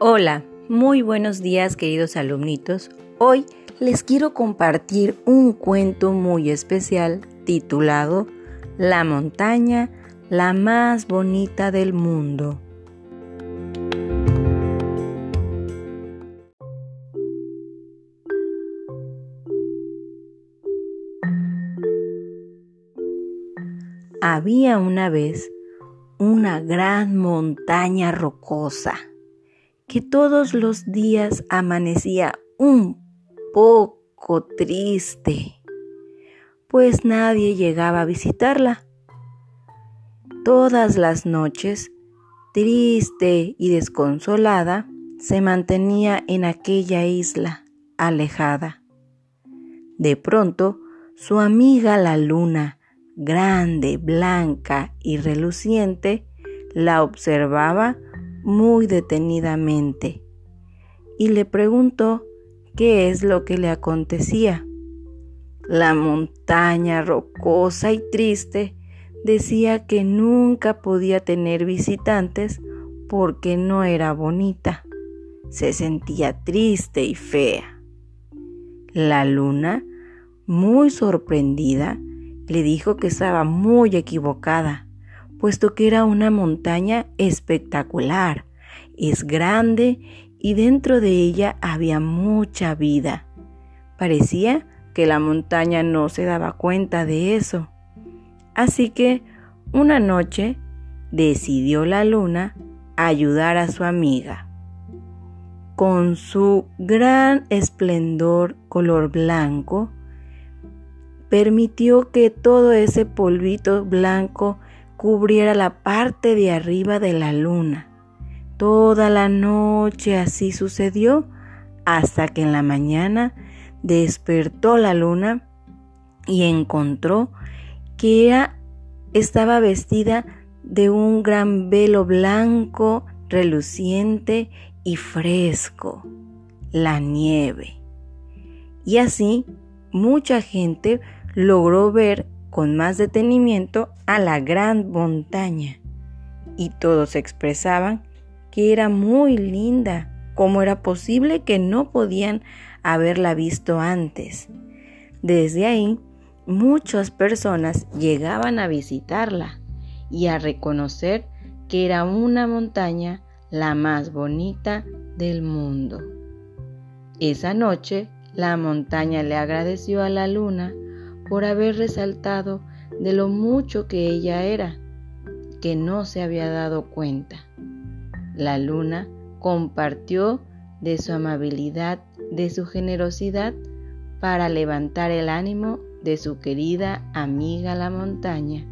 Hola, muy buenos días queridos alumnitos. Hoy les quiero compartir un cuento muy especial titulado La montaña, la más bonita del mundo. Había una vez una gran montaña rocosa que todos los días amanecía un poco triste, pues nadie llegaba a visitarla. Todas las noches, triste y desconsolada, se mantenía en aquella isla alejada. De pronto, su amiga la luna, grande, blanca y reluciente, la observaba muy detenidamente y le preguntó qué es lo que le acontecía. La montaña rocosa y triste decía que nunca podía tener visitantes porque no era bonita. Se sentía triste y fea. La luna, muy sorprendida, le dijo que estaba muy equivocada, puesto que era una montaña espectacular, es grande y dentro de ella había mucha vida. Parecía que la montaña no se daba cuenta de eso. Así que una noche decidió la luna ayudar a su amiga. Con su gran esplendor color blanco, permitió que todo ese polvito blanco cubriera la parte de arriba de la luna. Toda la noche así sucedió hasta que en la mañana despertó la luna y encontró que estaba vestida de un gran velo blanco, reluciente y fresco, la nieve. Y así mucha gente logró ver con más detenimiento a la gran montaña y todos expresaban que era muy linda, como era posible que no podían haberla visto antes. Desde ahí, muchas personas llegaban a visitarla y a reconocer que era una montaña la más bonita del mundo. Esa noche, la montaña le agradeció a la luna por haber resaltado de lo mucho que ella era, que no se había dado cuenta. La luna compartió de su amabilidad, de su generosidad, para levantar el ánimo de su querida amiga la montaña,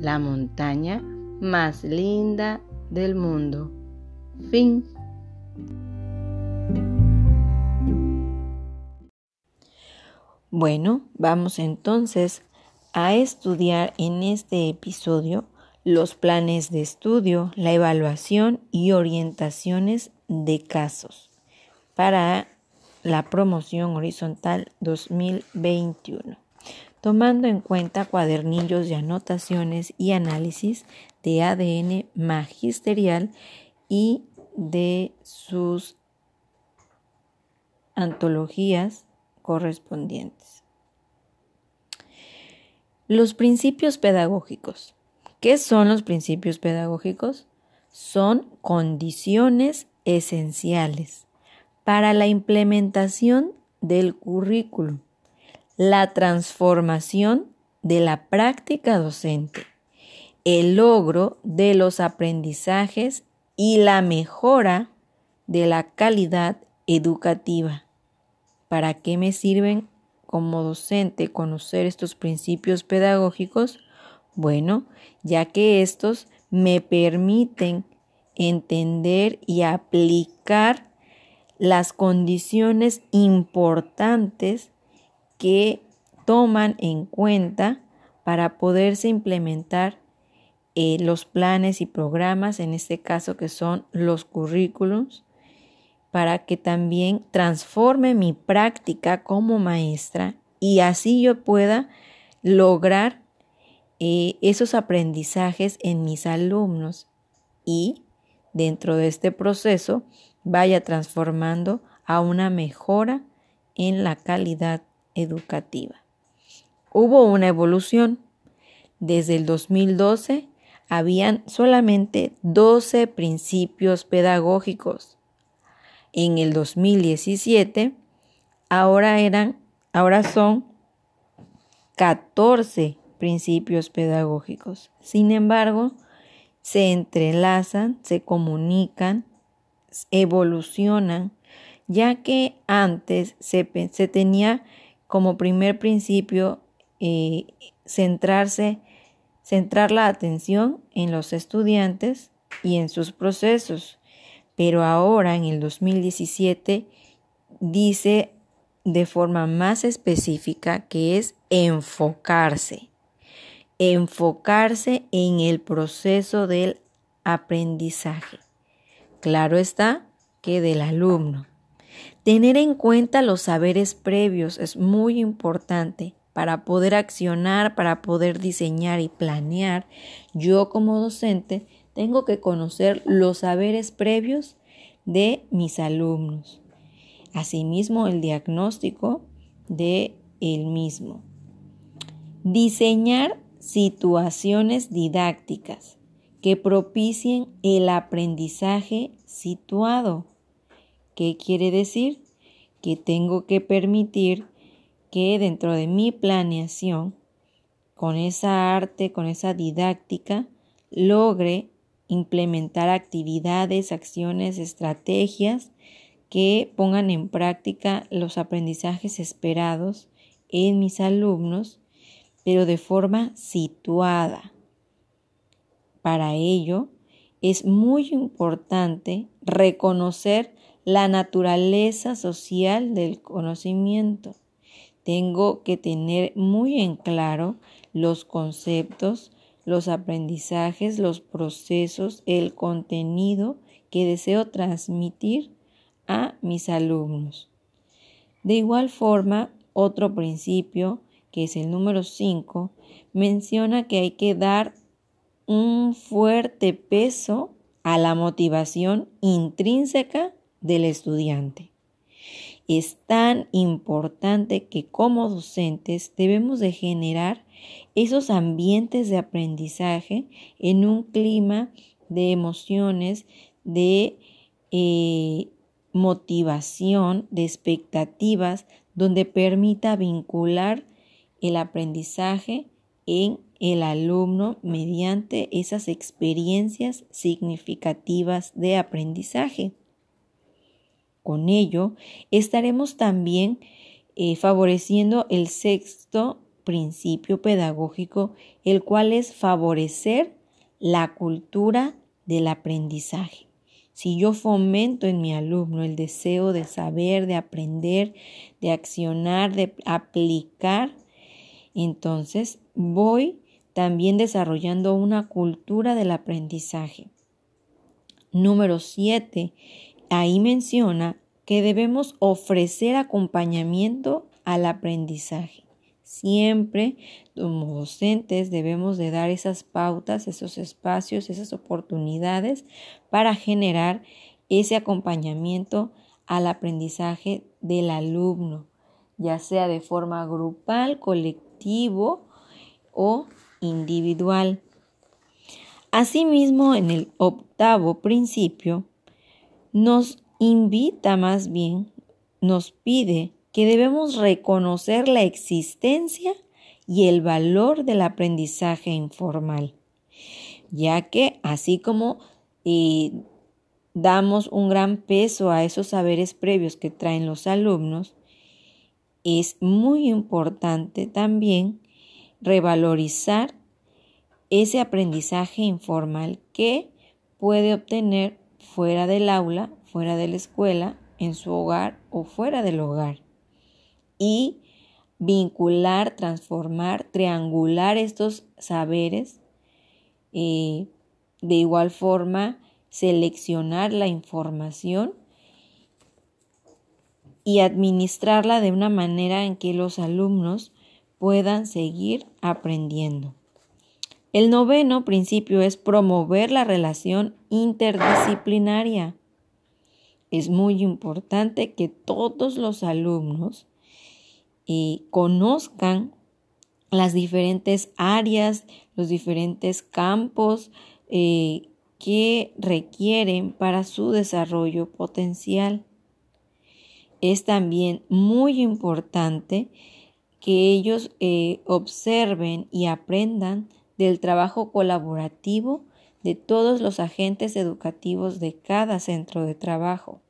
la montaña más linda del mundo. Fin. Bueno, vamos entonces a estudiar en este episodio los planes de estudio, la evaluación y orientaciones de casos para la promoción horizontal 2021, tomando en cuenta cuadernillos de anotaciones y análisis de ADN magisterial y de sus antologías correspondientes. Los principios pedagógicos. ¿Qué son los principios pedagógicos? Son condiciones esenciales para la implementación del currículum, la transformación de la práctica docente, el logro de los aprendizajes y la mejora de la calidad educativa. ¿Para qué me sirven como docente conocer estos principios pedagógicos? Bueno, ya que estos me permiten entender y aplicar las condiciones importantes que toman en cuenta para poderse implementar eh, los planes y programas, en este caso que son los currículums, para que también transforme mi práctica como maestra y así yo pueda lograr eh, esos aprendizajes en mis alumnos y dentro de este proceso vaya transformando a una mejora en la calidad educativa. Hubo una evolución. Desde el 2012 habían solamente 12 principios pedagógicos. En el 2017 ahora eran ahora son 14 principios pedagógicos. Sin embargo, se entrelazan, se comunican, evolucionan, ya que antes se, tenía como primer principio eh, centrarse, centrar la atención en los estudiantes y en sus procesos. Pero ahora, en el 2017, dice de forma más específica que es enfocarse. Enfocarse en el proceso del aprendizaje. Claro está que del alumno. Tener en cuenta los saberes previos es muy importante para poder accionar, para poder diseñar y planear. Yo como docente tengo que conocer los saberes previos de mis alumnos. Asimismo, el diagnóstico de el mismo. Diseñar situaciones didácticas que propicien el aprendizaje situado. ¿Qué quiere decir? Que tengo que permitir que dentro de mi planeación, con esa arte, con esa didáctica, logre implementar actividades, acciones, estrategias que pongan en práctica los aprendizajes esperados en mis alumnos, pero de forma situada. Para ello, es muy importante reconocer la naturaleza social del conocimiento. Tengo que tener muy en claro los conceptos, los aprendizajes, los procesos, el contenido que deseo transmitir a mis alumnos. De igual forma, otro principio, que es el número 5, menciona que hay que dar un fuerte peso a la motivación intrínseca del estudiante. Es tan importante que como docentes debemos de generar esos ambientes de aprendizaje en un clima de emociones, de eh, motivación, de expectativas, donde permita vincular el aprendizaje en el alumno mediante esas experiencias significativas de aprendizaje. Con ello, estaremos también eh, favoreciendo el sexto principio pedagógico, el cual es favorecer la cultura del aprendizaje. Si yo fomento en mi alumno el deseo de saber, de aprender, de accionar, de aplicar, entonces voy también desarrollando una cultura del aprendizaje. Número 7. Ahí menciona que debemos ofrecer acompañamiento al aprendizaje. Siempre como docentes debemos de dar esas pautas, esos espacios, esas oportunidades para generar ese acompañamiento al aprendizaje del alumno, ya sea de forma grupal, colectivo o individual. Asimismo, en el octavo principio, nos invita más bien, nos pide que debemos reconocer la existencia y el valor del aprendizaje informal, ya que así como eh, damos un gran peso a esos saberes previos que traen los alumnos, es muy importante también revalorizar ese aprendizaje informal que puede obtener fuera del aula, fuera de la escuela, en su hogar o fuera del hogar y vincular, transformar, triangular estos saberes. Eh, de igual forma, seleccionar la información y administrarla de una manera en que los alumnos puedan seguir aprendiendo. El noveno principio es promover la relación interdisciplinaria. es muy importante que todos los alumnos eh, conozcan las diferentes áreas, los diferentes campos eh, que requieren para su desarrollo potencial. Es también muy importante que ellos eh, observen y aprendan del trabajo colaborativo de todos los agentes educativos de cada centro de trabajo.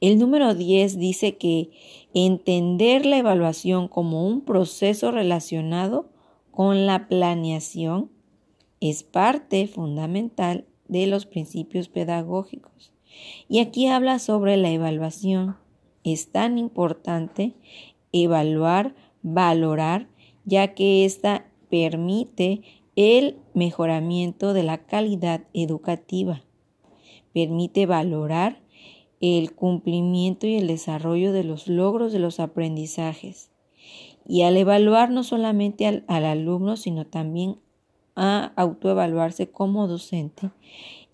El número 10 dice que entender la evaluación como un proceso relacionado con la planeación es parte fundamental de los principios pedagógicos. Y aquí habla sobre la evaluación. Es tan importante evaluar, valorar, ya que ésta permite el mejoramiento de la calidad educativa. Permite valorar el cumplimiento y el desarrollo de los logros de los aprendizajes. Y al evaluar no solamente al, alumno, sino también a autoevaluarse como docente,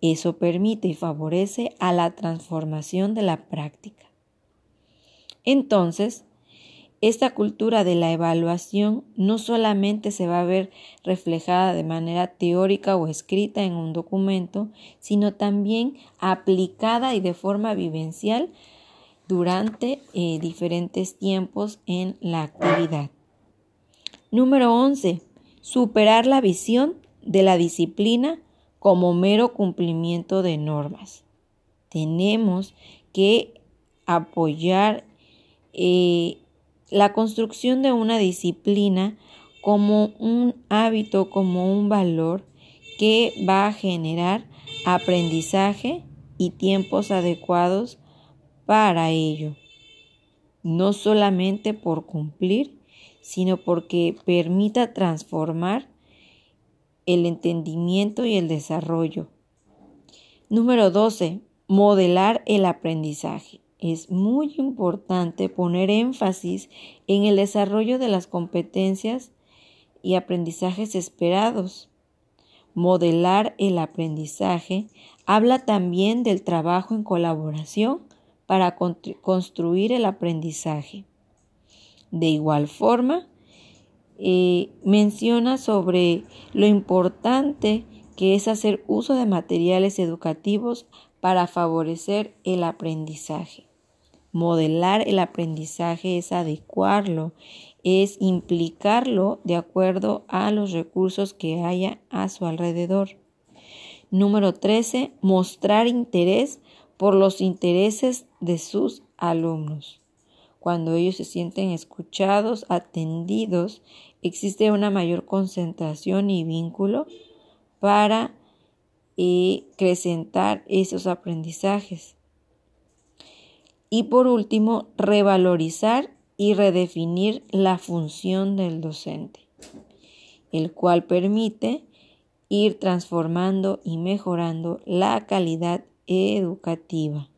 eso permite y favorece a la transformación de la práctica. Entonces, esta cultura de la evaluación no solamente se va a ver reflejada de manera teórica o escrita en un documento, sino también aplicada y de forma vivencial durante eh, diferentes tiempos en la actividad. Número 11. Superar la visión de la disciplina como mero cumplimiento de normas. Tenemos que apoyar eh, la construcción de una disciplina como un hábito, como un valor que va a generar aprendizaje y tiempos adecuados para ello. No solamente por cumplir, sino porque permita transformar el entendimiento y el desarrollo. Número 12. Modelar el aprendizaje es muy importante poner énfasis en el desarrollo de las competencias y aprendizajes esperados. Modelar el aprendizaje habla también del trabajo en colaboración para construir el aprendizaje. De igual forma, eh, menciona sobre lo importante que es hacer uso de materiales educativos para favorecer el aprendizaje. Modelar el aprendizaje es adecuarlo, es implicarlo de acuerdo a los recursos que haya a su alrededor. Número 13. Mostrar interés por los intereses de sus alumnos. Cuando ellos se sienten escuchados, atendidos, existe una mayor concentración y vínculo para eh, acrecentar esos aprendizajes. Y por último, revalorizar y redefinir la función del docente, el cual permite ir transformando y mejorando la calidad educativa.